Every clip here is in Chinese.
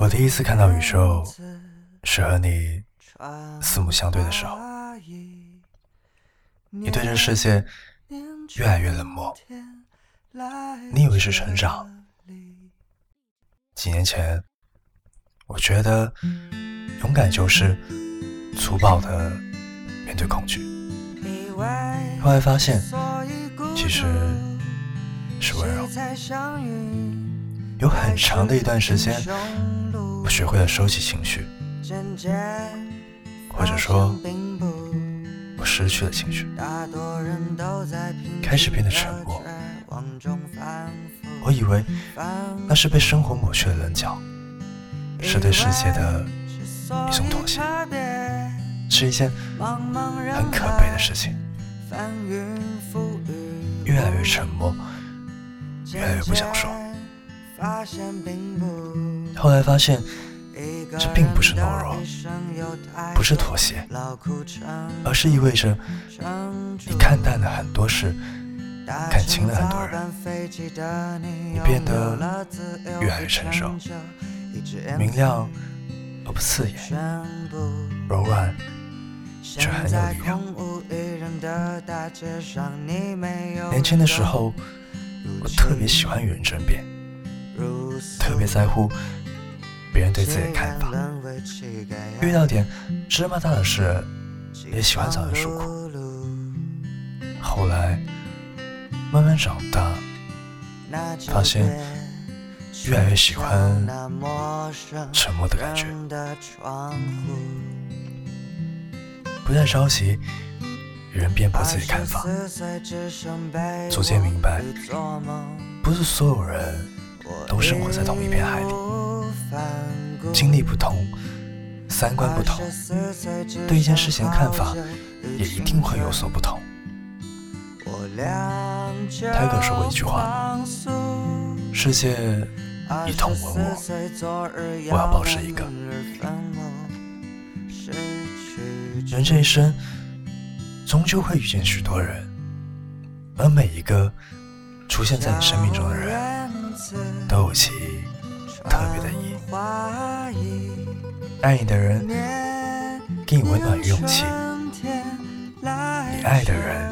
我第一次看到宇宙，是和你四目相对的时候。你对这世界越来越冷漠，你以为是成长？几年前，我觉得勇敢就是粗暴的面对恐惧，后来发现其实是温柔。有很长的一段时间，我学会了收起情绪，或者说，我失去了情绪，开始变得沉默。我以为那是被生活抹去了棱角，是对世界的一种妥协，是一件很可悲的事情。越来越沉默，越来越不想说。后来发现，这并不是懦弱，不是妥协，而是意味着你看淡了很多事，看清了很多人，你变得越来越成熟，明亮而不刺眼，柔软却很有力量。年轻的时候，我特别喜欢与人争辩。特别在乎别人对自己的看法，遇到点芝麻大的事，也喜欢找人诉苦。后来慢慢长大，发现越来越喜欢沉默的感觉，不再着急与人辩驳自己看法，逐渐明白，不是所有人。都生活在同一片海里，经历不同，三观不同，对一件事情的看法也一定会有所不同。泰戈说过一句话：“世界以痛吻我，我要保持一个。”人这一生终究会遇见许多人，而每一个出现在你生命中的人。爱你的人给你温暖与勇气，你爱的人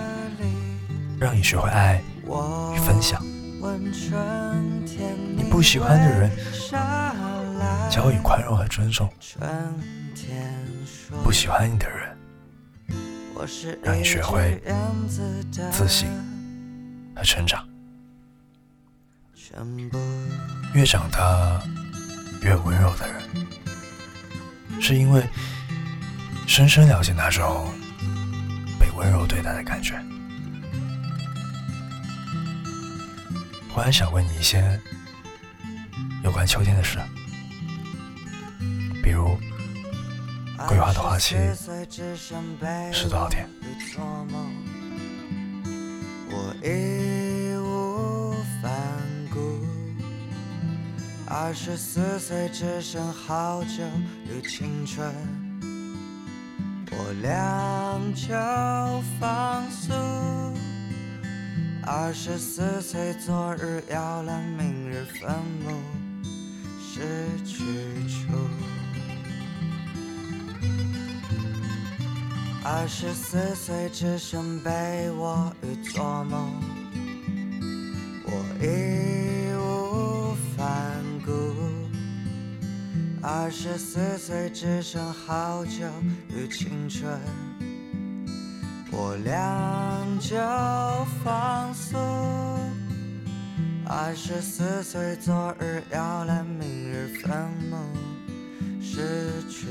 让你学会爱与分享。你不喜欢的人教你宽容和尊重。不喜欢你的人让你学会自信和成长。越长大越温柔的人，是因为深深了解那种被温柔对待的感觉。忽然想问你一些有关秋天的事，比如桂花的花期是多少天？二十四岁只剩好久与青春，我俩就放肆。二十四岁，昨日摇篮，明日坟墓失去处。二十四岁只剩被窝与做梦，我已。二十四岁只剩好久与青春，我俩就放松。二十四岁，昨日摇篮，明日坟墓失去。